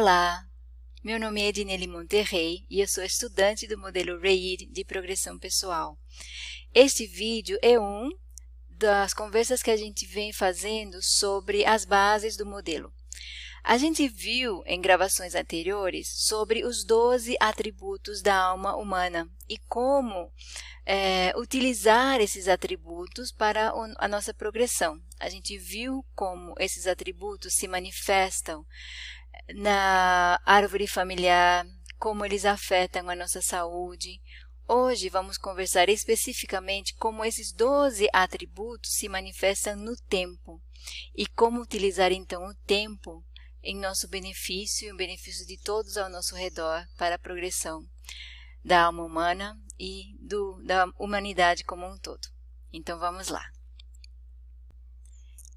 Olá, meu nome é Edneli Monterrey e eu sou estudante do modelo REID de progressão pessoal. Este vídeo é um das conversas que a gente vem fazendo sobre as bases do modelo. A gente viu em gravações anteriores sobre os 12 atributos da alma humana e como é, utilizar esses atributos para a nossa progressão. A gente viu como esses atributos se manifestam na árvore familiar, como eles afetam a nossa saúde. Hoje vamos conversar especificamente como esses 12 atributos se manifestam no tempo e como utilizar então o tempo em nosso benefício e o benefício de todos ao nosso redor para a progressão da alma humana e do, da humanidade como um todo. Então vamos lá.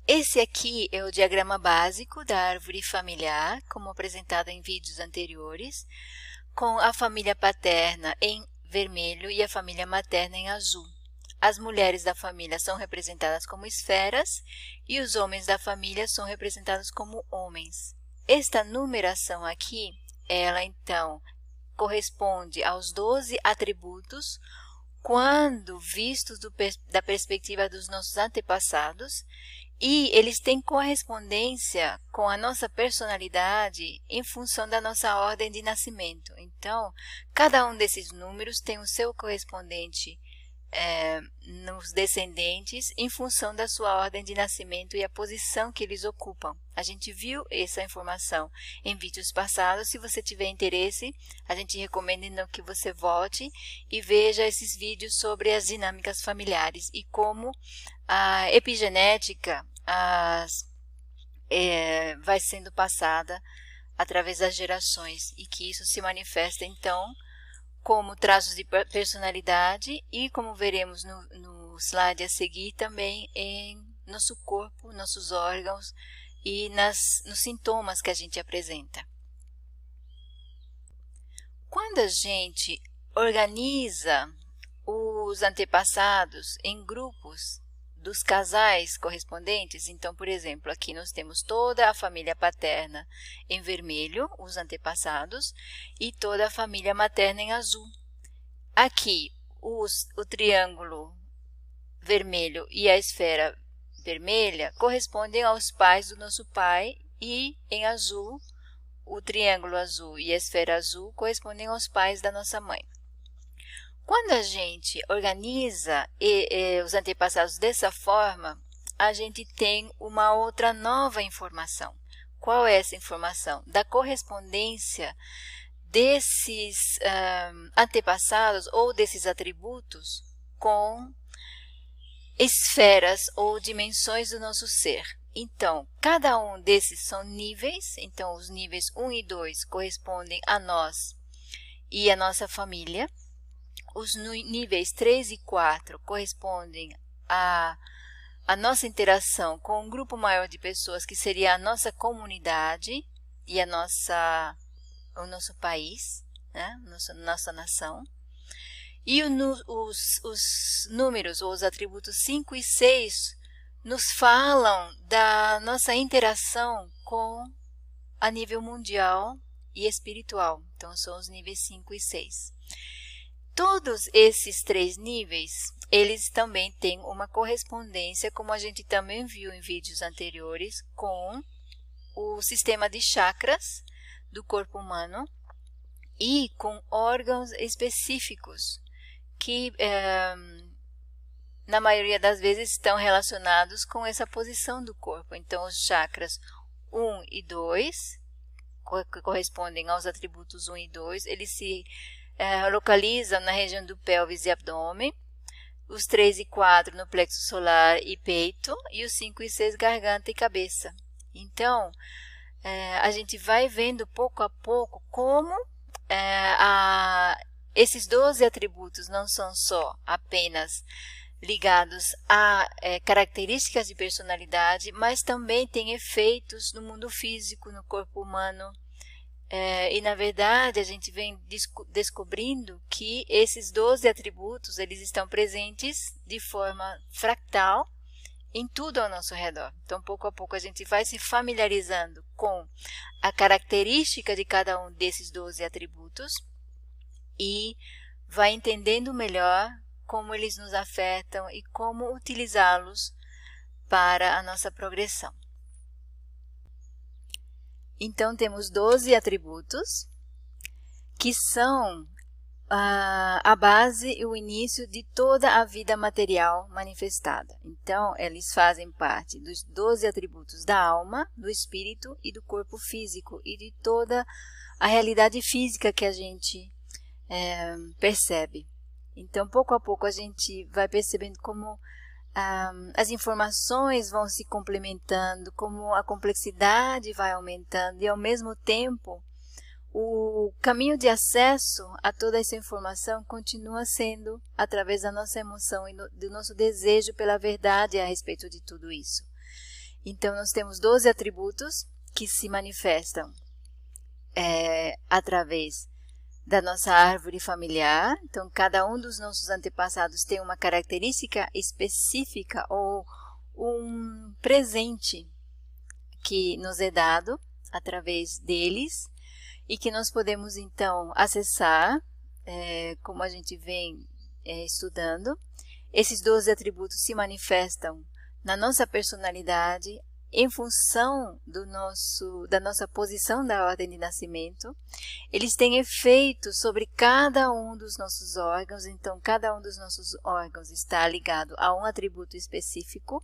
Esse aqui é o diagrama básico da árvore familiar, como apresentado em vídeos anteriores, com a família paterna em vermelho e a família materna em azul. As mulheres da família são representadas como esferas e os homens da família são representados como homens. Esta numeração aqui, ela então corresponde aos 12 atributos quando vistos do, da perspectiva dos nossos antepassados e eles têm correspondência com a nossa personalidade em função da nossa ordem de nascimento. Então, cada um desses números tem o seu correspondente é, nos descendentes em função da sua ordem de nascimento e a posição que eles ocupam. A gente viu essa informação em vídeos passados. Se você tiver interesse, a gente recomenda então que você volte e veja esses vídeos sobre as dinâmicas familiares e como a epigenética as, é, vai sendo passada através das gerações e que isso se manifesta então como traços de personalidade e como veremos no, no slide a seguir também em nosso corpo, nossos órgãos e nas, nos sintomas que a gente apresenta. Quando a gente organiza os antepassados em grupos dos casais correspondentes, então, por exemplo, aqui nós temos toda a família paterna em vermelho, os antepassados, e toda a família materna em azul. Aqui, os, o triângulo vermelho e a esfera vermelha correspondem aos pais do nosso pai e em azul, o triângulo azul e a esfera azul correspondem aos pais da nossa mãe. Quando a gente organiza e, e, os antepassados dessa forma, a gente tem uma outra nova informação. Qual é essa informação? Da correspondência desses antepassados ou desses atributos com esferas ou dimensões do nosso ser. Então, cada um desses são níveis, então os níveis 1 e 2 correspondem a nós e a nossa família. Os níveis 3 e 4 correspondem a, a nossa interação com um grupo maior de pessoas, que seria a nossa comunidade e a nossa, o nosso país, né? nossa, nossa nação. E o, os, os números, ou os atributos 5 e 6, nos falam da nossa interação com a nível mundial e espiritual. Então, são os níveis 5 e 6. Todos esses três níveis, eles também têm uma correspondência, como a gente também viu em vídeos anteriores, com o sistema de chakras do corpo humano e com órgãos específicos que, é, na maioria das vezes, estão relacionados com essa posição do corpo. Então, os chakras 1 e 2, que correspondem aos atributos 1 e 2, eles se é, na região do pelvis e abdômen, os 3 e 4 no plexo solar e peito, e os 5 e 6 garganta e cabeça. Então, é, a gente vai vendo pouco a pouco como é, a, esses 12 atributos não são só apenas ligados a é, características de personalidade, mas também têm efeitos no mundo físico, no corpo humano, é, e na verdade a gente vem desco descobrindo que esses 12 atributos eles estão presentes de forma fractal em tudo ao nosso redor. Então, pouco a pouco, a gente vai se familiarizando com a característica de cada um desses 12 atributos e vai entendendo melhor como eles nos afetam e como utilizá-los para a nossa progressão. Então, temos 12 atributos que são a, base e o início de toda a vida material manifestada. Então, eles fazem parte dos 12 atributos da alma, do espírito e do corpo físico e de toda a realidade física que a gente é, percebe. Então, pouco a pouco, a gente vai percebendo como um, as informações vão se complementando, como a complexidade vai aumentando e, ao mesmo tempo, o caminho de acesso a toda essa informação continua sendo através da nossa emoção e do nosso desejo pela verdade a respeito de tudo isso. Então, nós temos 12 atributos que se manifestam é, através da nossa árvore familiar. Então, cada um dos nossos antepassados tem uma característica específica ou um presente que nos é dado através deles e que nós podemos então acessar, é, como a gente vem é, estudando. Esses 12 atributos se manifestam na nossa personalidade em função do nosso, da nossa posição da ordem de nascimento. Eles têm efeito sobre cada um dos nossos órgãos, então cada um dos nossos órgãos está ligado a um atributo específico.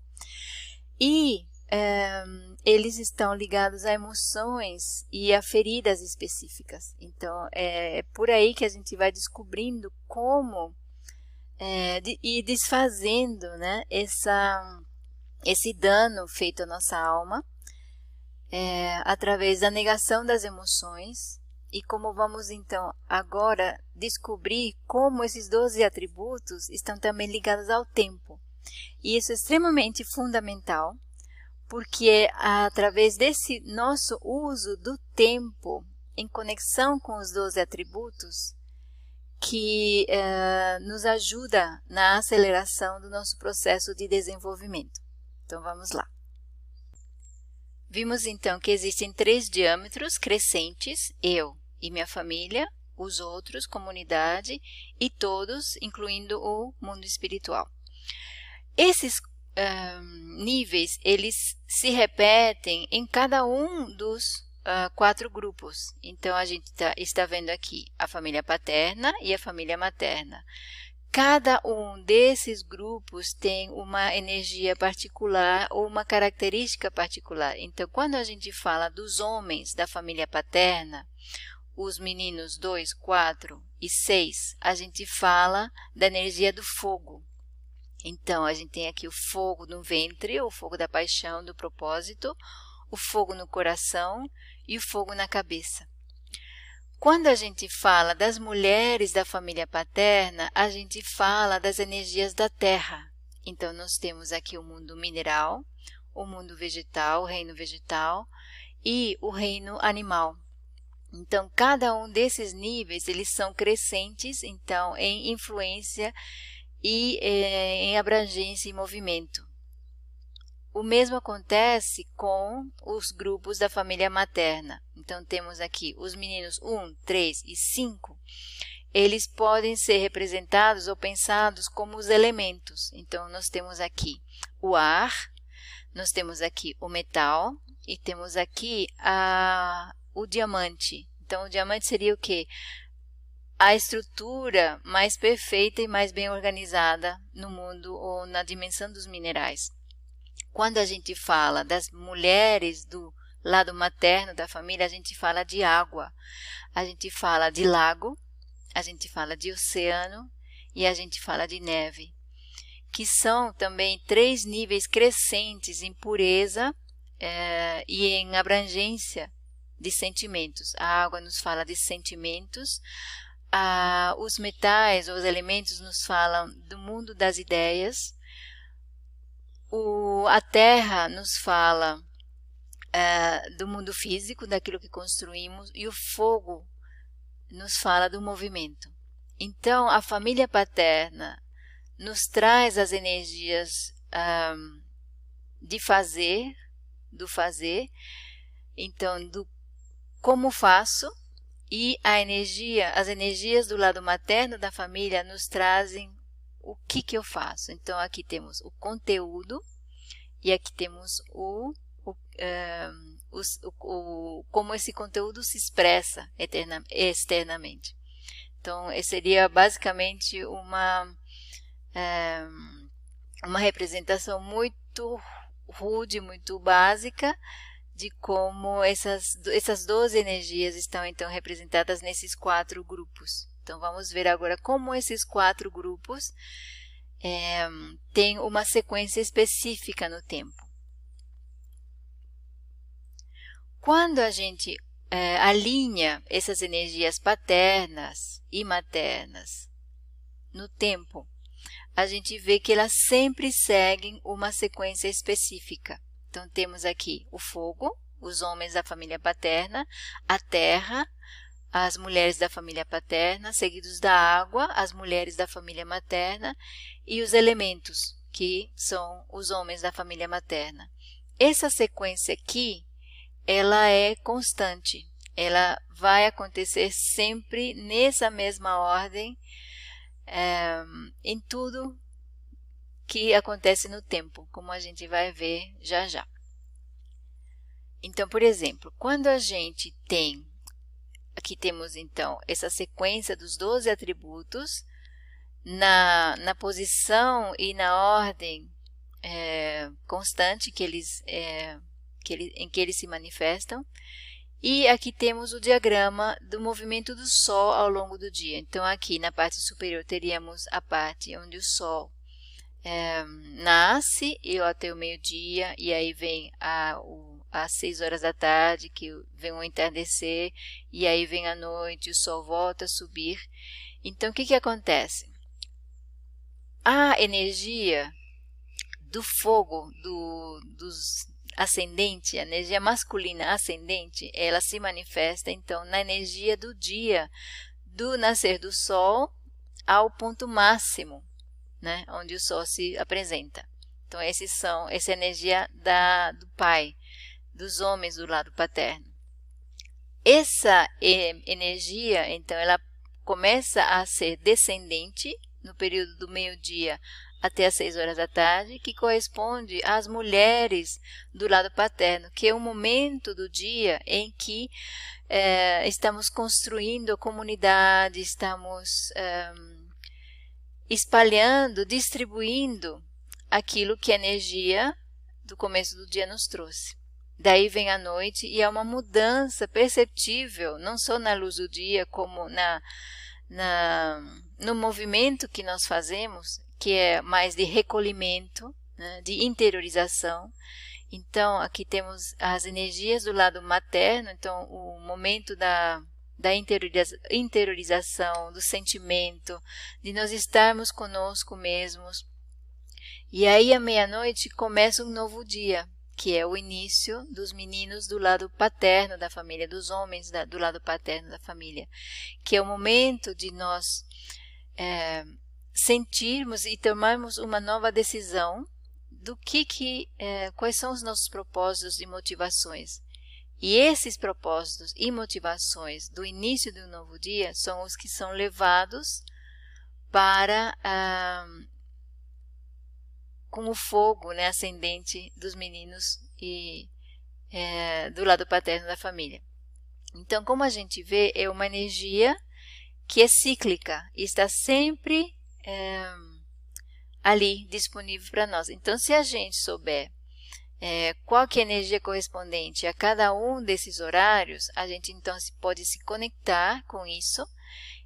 E é, eles estão ligados a emoções e a feridas específicas. Então, é, é por aí que a gente vai descobrindo como é, de, ir desfazendo né, essa, esse dano feito à nossa alma é, através da negação das emoções e como vamos então agora descobrir como esses 12 atributos estão também ligados ao tempo. E isso é extremamente fundamental porque é através desse nosso uso do tempo em conexão com os 12 atributos que uh, nos ajuda na aceleração do nosso processo de desenvolvimento. Então vamos lá. Vimos então que existem três diâmetros crescentes: eu e minha família, os outros, comunidade e todos, incluindo o mundo espiritual. Esses níveis, eles se repetem em cada um dos uh, quatro grupos. Então, a gente tá, está vendo aqui a família paterna e a família materna. Cada um desses grupos tem uma energia particular ou uma característica particular. Então, quando a gente fala dos homens da família paterna, os meninos 2, 4 e 6, a gente fala da energia do fogo. Então, a gente tem aqui o fogo no ventre, o fogo da paixão, do propósito, o fogo no coração e o fogo na cabeça. Quando a gente fala das mulheres da família paterna, a gente fala das energias da terra. Então, nós temos aqui o mundo mineral, o mundo vegetal, o reino vegetal e o reino animal. Então, cada um desses níveis, eles são crescentes, então, em influência e é, em abrangência e movimento. O mesmo acontece com os grupos da família materna. Então, temos aqui os meninos 1, 3 e 5. Eles podem ser representados ou pensados como os elementos. Então, nós temos aqui o ar, nós temos aqui o metal e temos aqui a, o diamante. Então, o diamante seria o que? a estrutura mais perfeita e mais bem organizada no mundo ou na dimensão dos minerais. Quando a gente fala das mulheres do lado materno da família, a gente fala de água, a gente fala de lago, a gente fala de oceano e a gente fala de neve, que são também três níveis crescentes em pureza é, e em abrangência de sentimentos. A água nos fala de sentimentos, ah, os metais, os elementos nos falam do mundo das ideias, o, a terra nos fala ah, do mundo físico, daquilo que construímos, e o fogo nos fala do movimento. Então, a família paterna nos traz as energias ah, de fazer, do fazer, então do como faço e a energia, as energias do lado materno da família nos trazem o que que eu faço. Então aqui temos o conteúdo e aqui temos o, o, um, o, o como esse conteúdo se expressa eterna, externamente. Então, seria basicamente uma, é, uma representação muito rude, muito básica de como essas, essas 12 energias estão então representadas nesses quatro grupos. Então, vamos ver agora como esses quatro grupos é, têm uma sequência específica no tempo. Quando a gente é, alinha essas energias paternas e maternas no tempo, a gente vê que elas sempre seguem uma sequência específica. Então, temos aqui o fogo, os homens da família paterna, a terra, as mulheres da família paterna, seguidos da água, as mulheres da família materna e os elementos, que são os homens da família materna. Essa sequência aqui ela é constante. Ela vai acontecer sempre nessa mesma ordem é, em tudo que acontece no tempo, como a gente vai ver já já. Então, por exemplo, quando a gente tem, aqui temos então essa sequência dos 12 atributos, na, na posição e na ordem é, constante que eles é, que ele, em que eles se manifestam. E aqui temos o diagrama do movimento do Sol ao longo do dia. Então, aqui na parte superior teríamos a parte onde o Sol é, nasce e até o meio-dia, e aí vem a, o, às 6 horas da tarde, que vem o entardecer, e aí vem a noite, o Sol volta a subir. Então, o que, que acontece? A energia do fogo, do, dos, ascendente, a energia masculina ascendente, ela se manifesta então na energia do dia, do nascer do sol ao ponto máximo, né, onde o sol se apresenta. Então esses são essa é energia da do pai, dos homens do lado paterno. Essa energia, então, ela começa a ser descendente no período do meio-dia até às 6 horas da tarde, que corresponde às mulheres do lado paterno, que é o momento do dia em que é, estamos construindo a comunidade, estamos é, espalhando, distribuindo aquilo que a energia do começo do dia nos trouxe. Daí vem a noite e é uma mudança perceptível, não só na luz do dia, como na, na, no movimento que nós fazemos, que é mais de recolhimento, né, de interiorização. Então, aqui temos as energias do lado materno, então o momento da, da interiorização, do sentimento, de nós estarmos conosco mesmos. E aí, à meia-noite, começa um novo dia, que é o início dos meninos do lado paterno da família, dos homens da, do lado paterno da família, que é o momento de nós é, sentirmos e tomarmos uma nova decisão do que, que é, quais são os nossos propósitos e motivações. E esses propósitos e motivações do início do novo dia são os que são levados para ah, com o fogo né, ascendente dos meninos e é, do lado paterno da família. Então, como a gente vê, é uma energia que é cíclica e está sempre é, ali disponível para nós. Então, se a gente souber é, qual que é a energia correspondente a cada um desses horários, a gente então pode se conectar com isso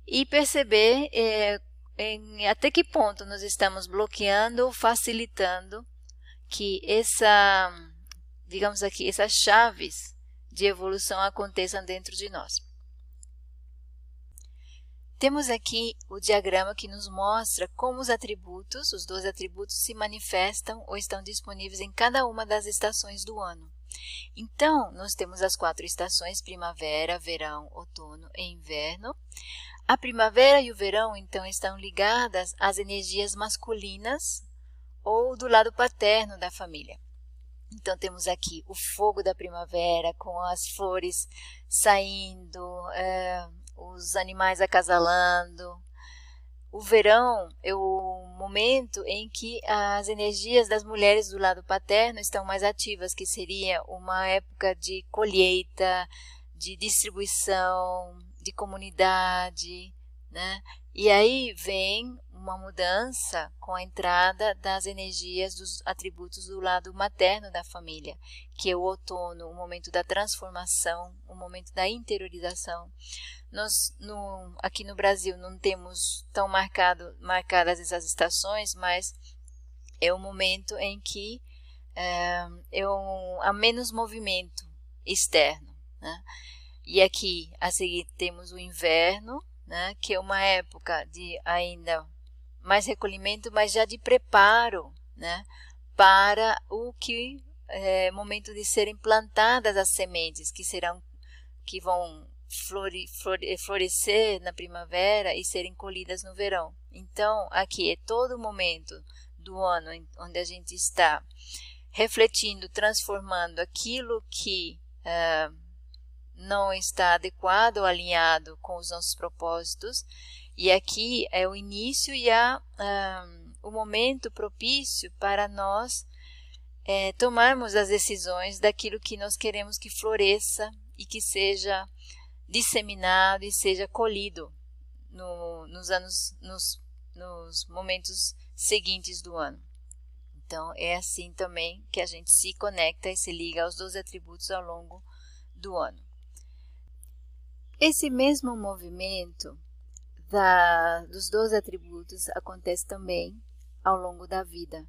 e perceber é, em, até que ponto nós estamos bloqueando ou facilitando que essa, digamos aqui, essas chaves de evolução aconteçam dentro de nós. Temos aqui o diagrama que nos mostra como os atributos, os 12 atributos, se manifestam ou estão disponíveis em cada uma das estações do ano. Então, nós temos as quatro estações, primavera, verão, outono e inverno. A primavera e o verão, então, estão ligadas às energias masculinas ou do lado paterno da família. Então temos aqui o fogo da primavera com as flores saindo, é, os animais acasalando. O verão é o momento em que as energias das mulheres do lado paterno estão mais ativas, que seria uma época de colheita, de distribuição, de comunidade, né? E aí vem uma mudança com a entrada das energias dos atributos do lado materno da família, que é o outono, o momento da transformação, o momento da interiorização. Nós, no, aqui no Brasil, não temos tão marcado, marcadas essas estações, mas é o momento em que é, é um, há menos movimento externo. Né? E aqui, a seguir, temos o inverno, né, que é uma época de ainda mais recolhimento, mas já de preparo né, para o que é momento de serem plantadas as sementes que serão que vão flore, flore, florescer na primavera e serem colhidas no verão. Então, aqui é todo o momento do ano onde a gente está refletindo, transformando aquilo que uh, não está adequado ou alinhado com os nossos propósitos. E aqui é o início e a, um, o momento propício para nós é, tomarmos as decisões daquilo que nós queremos que floresça e que seja disseminado e seja colhido no, nos anos, nos, nos momentos seguintes do ano. Então, é assim também que a gente se conecta e se liga aos 12 atributos ao longo do ano. Esse mesmo movimento da, dos 12 atributos acontece também ao longo da vida.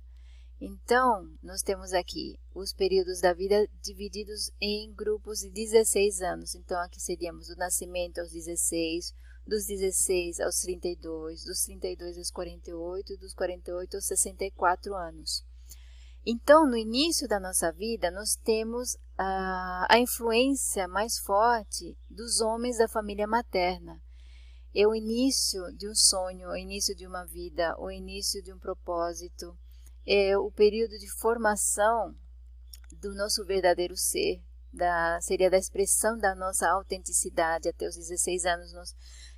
Então, nós temos aqui os períodos da vida divididos em grupos de 16 anos. Então, aqui seríamos do nascimento aos 16, dos 16 aos 32, dos 32 aos 48, dos 48 aos 64 anos. Então, no início da nossa vida, nós temos a, a influência mais forte dos homens da família materna. É o início de um sonho, o início de uma vida, o início de um propósito, é o período de formação do nosso verdadeiro ser, da, seria da expressão da nossa autenticidade. Até os 16 anos nós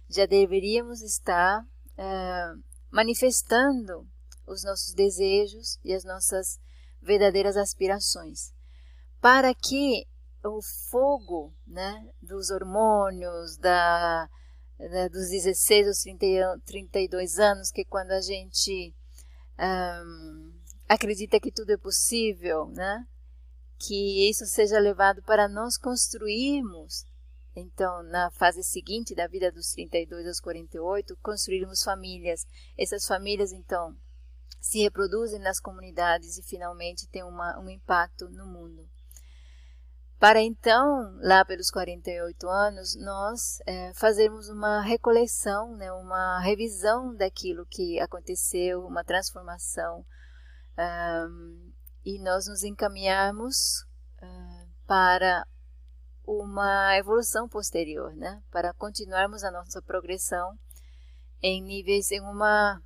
já deveríamos estar é, manifestando os nossos desejos e as nossas verdadeiras aspirações, para que o fogo né, dos hormônios, da, da, dos 16 aos 30, 32 anos, que quando a gente acredita que tudo é possível, né, que isso seja levado para nós construirmos, então, na fase seguinte da vida dos 32 aos 48, construirmos famílias. Essas famílias, então, se reproduzem nas comunidades e finalmente têm uma, um impacto no mundo. Para então, lá pelos 48 anos, nós é, fazemos uma recoleção, né, uma revisão daquilo que aconteceu, uma transformação, um, e nós nos encaminharmos uh, para uma evolução posterior, né, para continuarmos a nossa progressão em níveis, em uma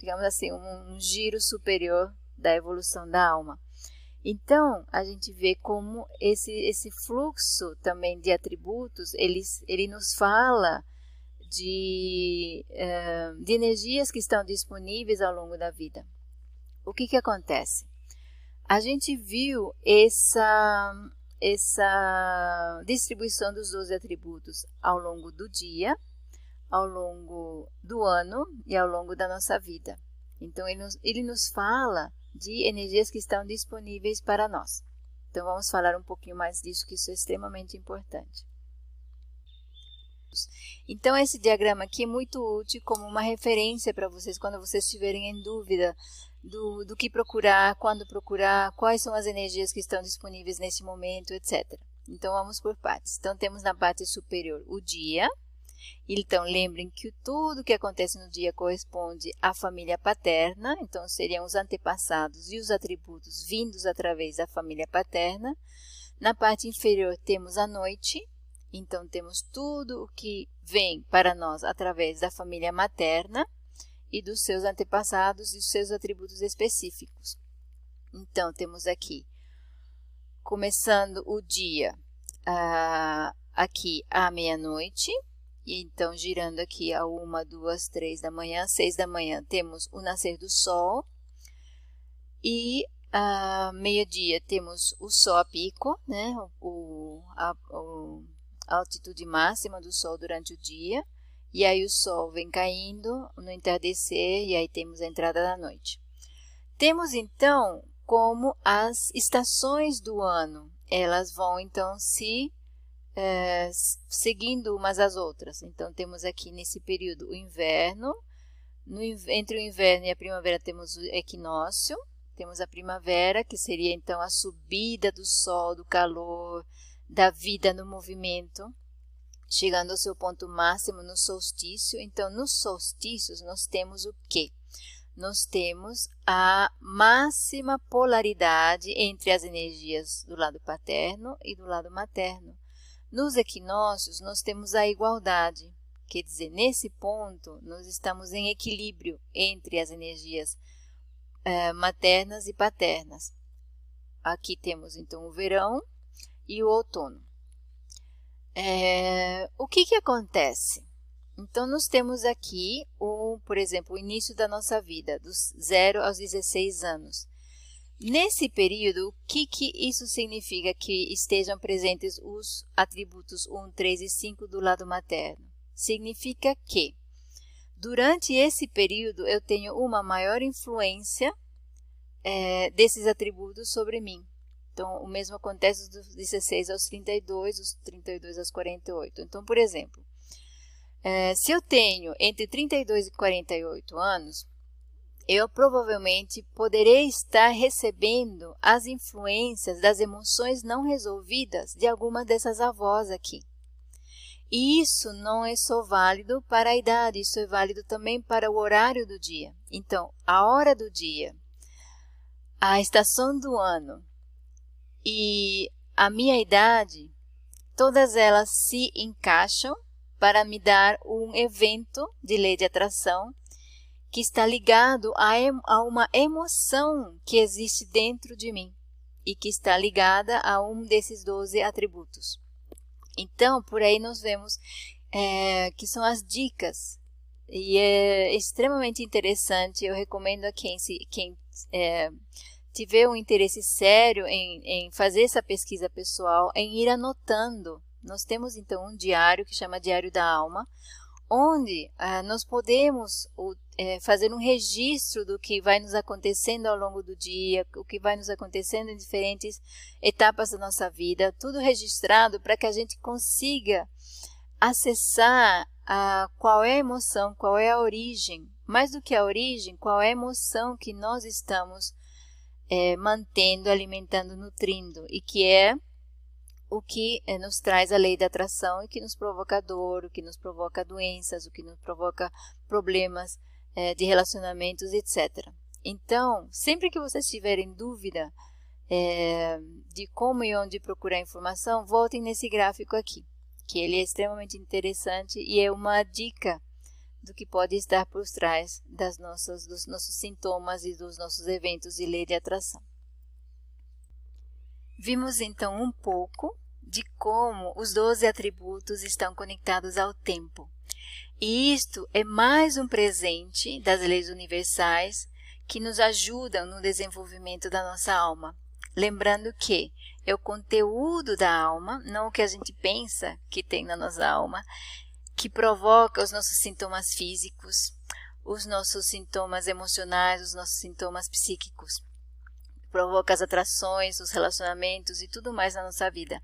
digamos assim, um, um giro superior da evolução da alma. Então, a gente vê como esse, esse fluxo também de atributos, ele, ele nos fala de, uh, de energias que estão disponíveis ao longo da vida. O que, que acontece? A gente viu essa, essa distribuição dos 12 atributos ao longo do dia, ao longo do ano e ao longo da nossa vida. Então, ele nos, ele nos fala de energias que estão disponíveis para nós. Então, vamos falar um pouquinho mais disso, que isso é extremamente importante. Então, esse diagrama aqui é muito útil como uma referência para vocês quando vocês estiverem em dúvida do, do que procurar, quando procurar, quais são as energias que estão disponíveis nesse momento, etc. Então, vamos por partes. Então, temos na parte superior o dia, então, lembrem que tudo que acontece no dia corresponde à família paterna, então seriam os antepassados e os atributos vindos através da família paterna. Na parte inferior temos a noite, então temos tudo o que vem para nós através da família materna e dos seus antepassados e os seus atributos específicos. Então, temos aqui começando o dia uh, aqui à meia-noite, e então girando aqui a uma, duas, três da manhã, seis da manhã temos o nascer do sol, e a meio-dia temos o sol a pico, né, o, a, o, a altitude máxima do sol durante o dia, e aí o sol vem caindo no entardecer e aí temos a entrada da noite. Temos então como as estações do ano, elas vão então se é, seguindo umas às outras. Então temos aqui nesse período o inverno, no, entre o inverno e a primavera temos o equinócio, temos a primavera, que seria então a subida do sol, do calor, da vida no movimento chegando ao seu ponto máximo no solstício. Então, nos solstícios, nós temos o quê? Nós temos a máxima polaridade entre as energias do lado paterno e do lado materno. Nos equinócios, nós temos a igualdade, quer dizer, nesse ponto, nós estamos em equilíbrio entre as energias eh, maternas e paternas. Aqui temos então o verão e o outono. É, o que, que acontece? Então, nós temos aqui, o, por exemplo, o início da nossa vida, dos 0 aos 16 anos. Nesse período, o que, que isso significa que estejam presentes os atributos 1, 3 e 5 do lado materno? Significa que, durante esse período, eu tenho uma maior influência é, desses atributos sobre mim. Então, o mesmo acontece dos 16 aos 32, dos 32 aos 48. Então, por exemplo, é, se eu tenho entre 32 e 48 anos, eu provavelmente poderei estar recebendo as influências das emoções não resolvidas de alguma dessas avós aqui. E isso não é só válido para a idade, isso é válido também para o horário do dia. Então, a hora do dia, a estação do ano e a minha idade, todas elas se encaixam para me dar um evento de lei de atração que está ligado a, a uma emoção que existe dentro de mim e que está ligada a um desses 12 atributos. Então, por aí nós vemos é, que são as dicas e é extremamente interessante. Eu recomendo a quem, se, quem é, tiver um interesse sério em, em fazer essa pesquisa pessoal, em ir anotando. Nós temos então um diário que chama Diário da Alma, onde ah, nós podemos o, é, fazer um registro do que vai nos acontecendo ao longo do dia, o que vai nos acontecendo em diferentes etapas da nossa vida, tudo registrado para que a gente consiga acessar a, qual é a emoção, qual é a origem, mais do que a origem, qual é a emoção que nós estamos é, mantendo, alimentando, nutrindo, e que é o que é, nos traz a lei da atração e que nos provoca dor, o que nos provoca doenças, o que nos provoca problemas é, de relacionamentos, etc. Então, sempre que vocês tiverem dúvida é, de como e onde procurar informação, voltem nesse gráfico aqui, que ele é extremamente interessante e é uma dica do que pode estar por trás das nossas, dos nossos sintomas e dos nossos eventos de lei de atração. Vimos então um pouco de como os 12 atributos estão conectados ao tempo. E isto é mais um presente das leis universais que nos ajudam no desenvolvimento da nossa alma. Lembrando que é o conteúdo da alma, não o que a gente pensa que tem na nossa alma, que provoca os nossos sintomas físicos, os nossos sintomas emocionais, os nossos sintomas psíquicos. Provoca as atrações, os relacionamentos e tudo mais na nossa vida.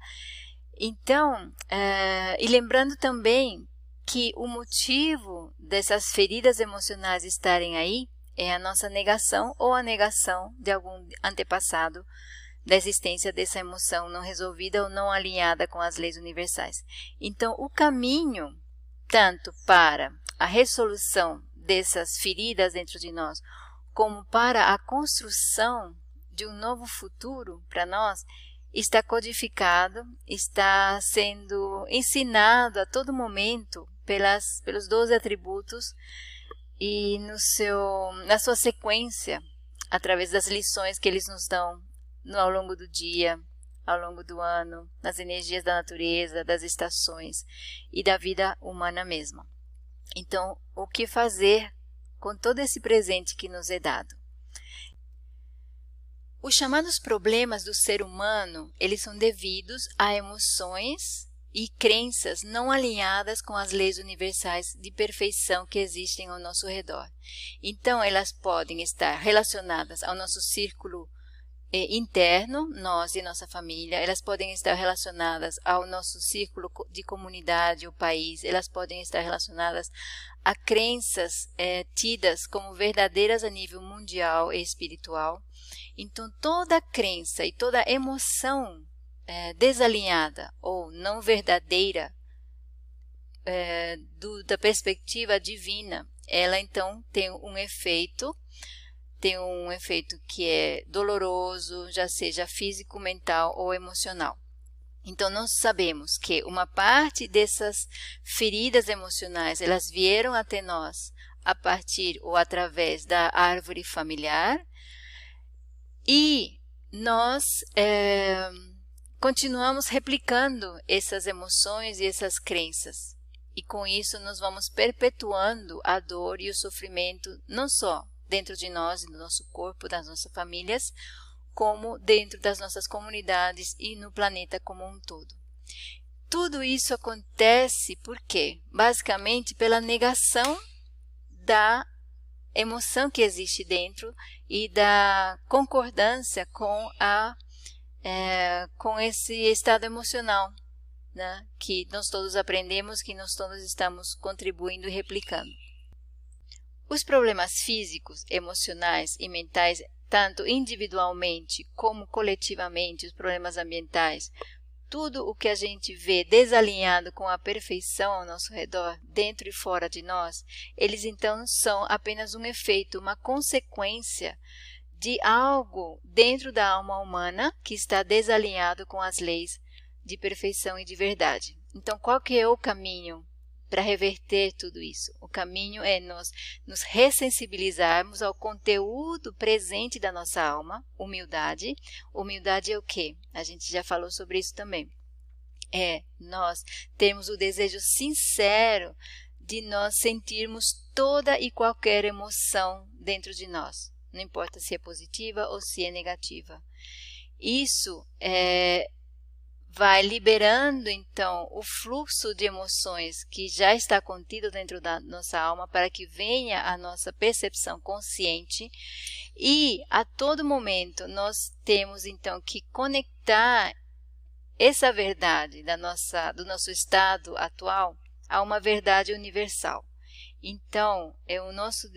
Então, é, e lembrando também que o motivo dessas feridas emocionais estarem aí é a nossa negação ou a negação de algum antepassado da existência dessa emoção não resolvida ou não alinhada com as leis universais. Então, o caminho tanto para a resolução dessas feridas dentro de nós, como para a construção de um novo futuro para nós, está codificado, está sendo ensinado a todo momento pelas, pelos 12 atributos e no seu, na sua sequência, através das lições que eles nos dão no, ao longo do dia, ao longo do ano, nas energias da natureza, das estações e da vida humana mesma. Então, o que fazer com todo esse presente que nos é dado? Os chamados problemas do ser humano, eles são devidos a emoções e crenças não alinhadas com as leis universais de perfeição que existem ao nosso redor. Então, elas podem estar relacionadas ao nosso círculo eh, interno, nós e nossa família, elas podem estar relacionadas ao nosso círculo de comunidade, o país, elas podem estar relacionadas a crenças eh, tidas como verdadeiras a nível mundial e espiritual. Então, toda crença e toda emoção eh, desalinhada ou não verdadeira do, da perspectiva divina, ela então tem um efeito tem um efeito que é doloroso, já seja físico, mental ou emocional. Então nós sabemos que uma parte dessas feridas emocionais, elas vieram até nós a partir ou através da árvore familiar e nós é, continuamos replicando essas emoções e essas crenças. E com isso nós vamos perpetuando a dor e o sofrimento não só dentro de nós do nosso corpo, das nossas famílias, como dentro das nossas comunidades e no planeta como um todo. Tudo isso acontece por quê? Basicamente pela negação da emoção que existe dentro e da concordância com a é, com esse estado emocional né, que nós todos aprendemos, que nós todos estamos contribuindo e replicando. Os problemas físicos, emocionais e mentais, tanto individualmente como coletivamente, os problemas ambientais, tudo o que a gente vê desalinhado com a perfeição ao nosso redor, dentro e fora de nós, eles então são apenas um efeito, uma consequência de algo dentro da alma humana que está desalinhado com as leis de perfeição e de verdade. Então, qual que é o caminho para reverter tudo isso. O caminho é nós nos ressensibilizarmos ao conteúdo presente da nossa alma, humildade. Humildade é o quê? A gente já falou sobre isso também. É nós temos o desejo sincero de nós sentirmos toda e qualquer emoção dentro de nós, não importa se é positiva ou se é negativa. Isso é, vai liberando então o fluxo de emoções que já está contido dentro da nossa alma para que venha a nossa percepção consciente e a todo momento nós temos então que conectar essa verdade da nossa do nosso estado atual a uma verdade universal. Então, é o nosso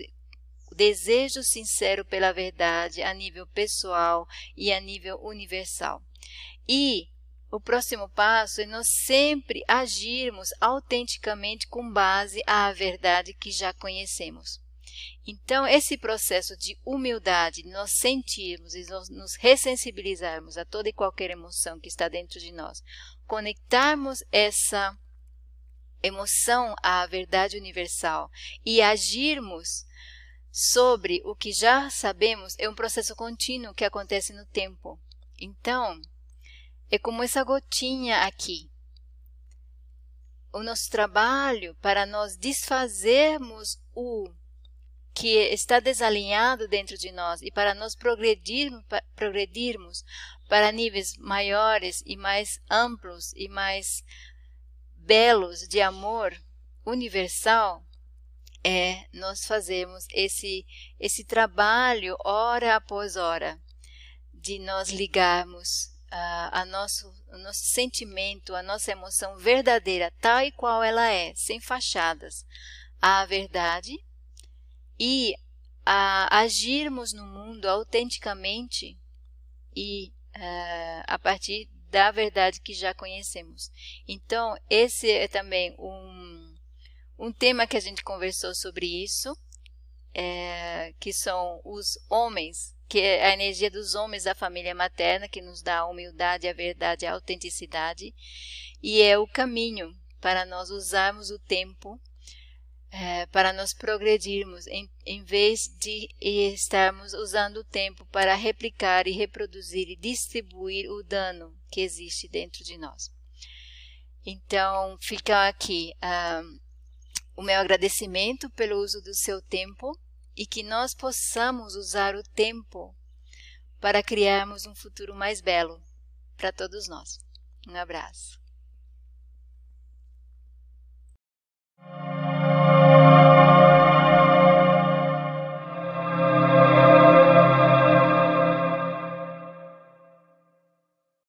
desejo sincero pela verdade a nível pessoal e a nível universal. E o próximo passo é nós sempre agirmos autenticamente com base à verdade que já conhecemos. Então, esse processo de humildade, nós sentirmos e nós nos ressensibilizarmos a toda e qualquer emoção que está dentro de nós, conectarmos essa emoção à verdade universal e agirmos sobre o que já sabemos, é um processo contínuo que acontece no tempo. Então, é como essa gotinha aqui. O nosso trabalho para nós desfazermos o que está desalinhado dentro de nós e para nós progredirmos, progredirmos para níveis maiores e mais amplos e mais belos de amor universal é nós fazemos esse esse trabalho hora após hora de nós ligarmos a, a nosso, o nosso sentimento, a nossa emoção verdadeira, tal e qual ela é, sem fachadas, à verdade e a agirmos no mundo autenticamente e uh, a partir da verdade que já conhecemos. Então, esse é também um, um tema que a gente conversou sobre isso, é, que são os homens que é a energia dos homens da família materna, que nos dá a humildade, a verdade, a autenticidade, e é o caminho para nós usarmos o tempo é, para nós progredirmos, em, em vez de estarmos usando o tempo para replicar e reproduzir e distribuir o dano que existe dentro de nós. Então, fica aqui um, o meu agradecimento pelo uso do seu tempo e que nós possamos usar o tempo para criarmos um futuro mais belo para todos nós. Um abraço.